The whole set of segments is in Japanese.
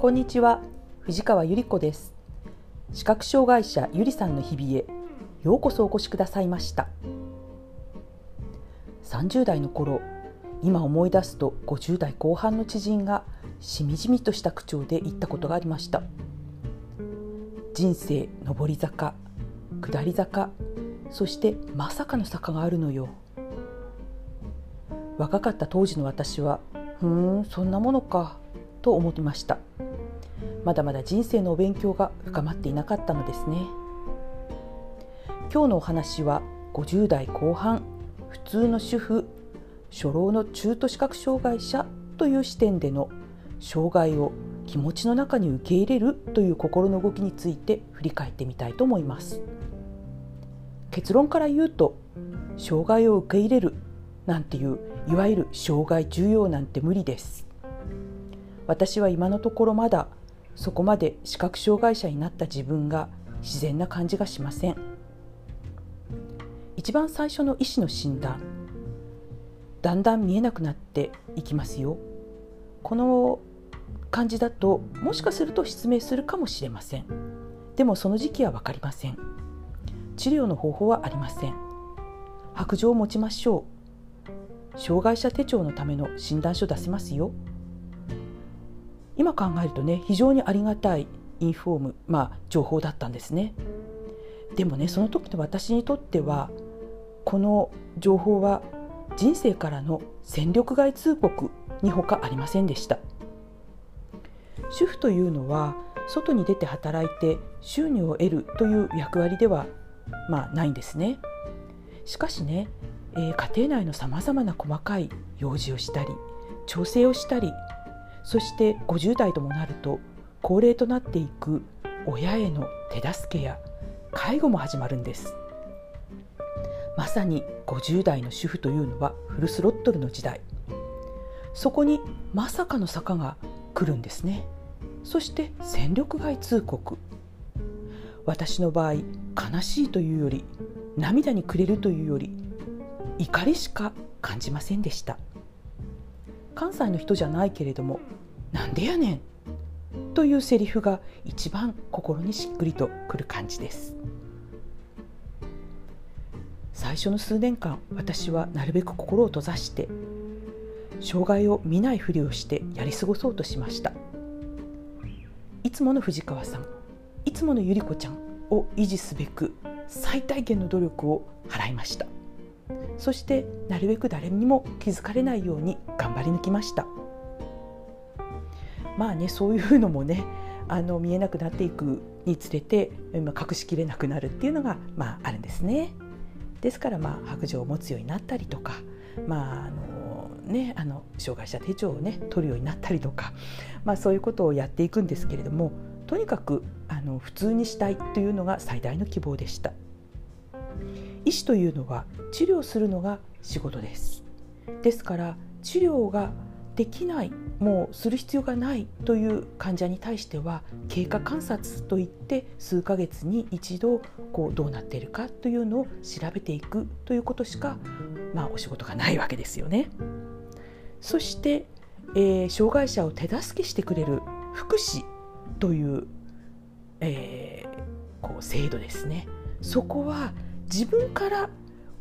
こんにちは。藤川ゆり子です。視覚障害者ゆりさんの日々へようこそお越しくださいました。30代の頃今思い出すと50代後半の知人がしみじみとした口調で言ったことがありました。人生上り坂下り坂そしてまさかの坂があるのよ。若かった当時の私はふーんそんなものかと思いました。まだまだ人生のお勉強が深まっていなかったのですね。今日のお話は50代後半普通の主婦初老の中途視覚障害者という視点での障害を気持ちの中に受け入れるという心の動きについて振り返ってみたいと思います。結論から言うと障害を受け入れるなんていういわゆる障害重要なんて無理です。私は今のところまだそこまで視覚障害者になった自分が自然な感じがしません。一番最初の医師の診断だんだん見えなくなっていきますよ。この感じだともしかすると失明するかもしれません。でもその時期は分かりません。治療の方法はありません。白状を持ちましょう。障害者手帳のための診断書出せますよ。今考えるとね非常にありがたいインフォーム、まあ、情報だったんですね。でもねその時の私にとってはこの情報は人生からの戦力外通告にほかありませんでした。主婦というのは外に出て働いて収入を得るという役割ではまあないんですね。しかしね、えー、家庭内のさまざまな細かい用事をしたり調整をしたりそして50代ともなると高齢となっていく親への手助けや介護も始まるんです。まさに50代の主婦というのはフルスロットルの時代。そこにまさかの坂が来るんですね。そして戦力外通告。私の場合悲しいというより涙にくれるというより怒りしか感じませんでした。関西の人じゃないけれども「なんでやねん」というセリフが一番心にしっくりとくる感じです。最初の数年間私はなるべく心を閉ざして障害を見ないふりをしてやり過ごそうとしました。いつもの藤川さんいつものゆり子ちゃんを維持すべく最大限の努力を払いました。そしてなるべく誰にも気づかれないように頑張り抜きました。まあねそういうのもねあの見えなくなっていくにつれて隠しきれなくなるっていうのが、まあ、あるんですね。ですから、まあ、白状を持つようになったりとか、まああのね、あの障害者手帳を、ね、取るようになったりとか、まあ、そういうことをやっていくんですけれどもとにかくあの普通にしたいというのが最大の希望でした。医師というのは治療するのが仕事ですですから治療ができないもうする必要がないという患者に対しては経過観察といって数ヶ月に一度こうどうなっているかというのを調べていくということしか、まあ、お仕事がないわけですよね。そして、えー、障害者を手助けしてくれる福祉という,、えー、こう制度ですね。そこは自分から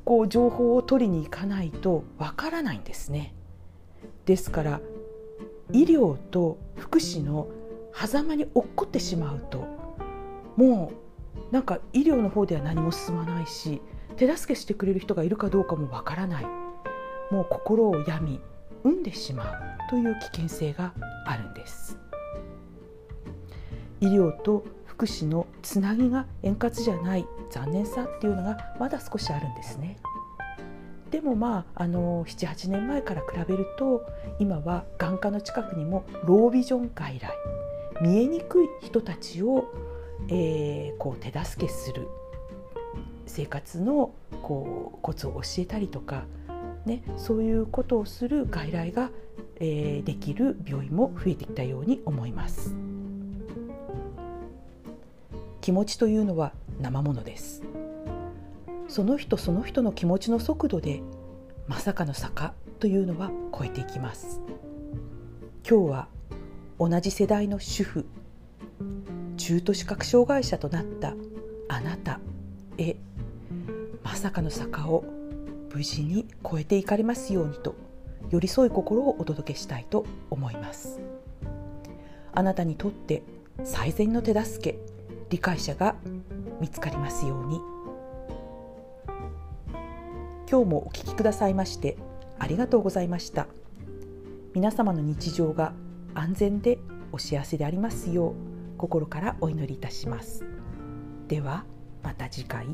こう情報を取りに行かないとわからないんですね。ですから医療と福祉の狭間に落っこってしまうともうなんか医療の方では何も進まないし手助けしてくれる人がいるかどうかもわからないもう心を病み産んでしまうという危険性があるんです医療と福祉のつなぎが円滑じゃない残念さっていうのがまだ少しあるんですね。でもまああの78年前から比べると今は眼科の近くにもロービジョン外来見えにくい人たちを、えー、こう手助けする生活のこうコツを教えたりとか、ね、そういうことをする外来が、えー、できる病院も増えてきたように思います。気持ちというのは生ものですその人その人の気持ちの速度でまさかの坂というのは超えていきます。今日は同じ世代の主婦中途視覚障害者となったあなたへまさかの坂を無事に越えていかれますようにと寄り添い心をお届けしたいと思います。あなたにとって最善の手助け理解者が見つかりますように。今日もお聞きくださいましてありがとうございました皆様の日常が安全でお幸せでありますよう心からお祈りいたしますではまた次回。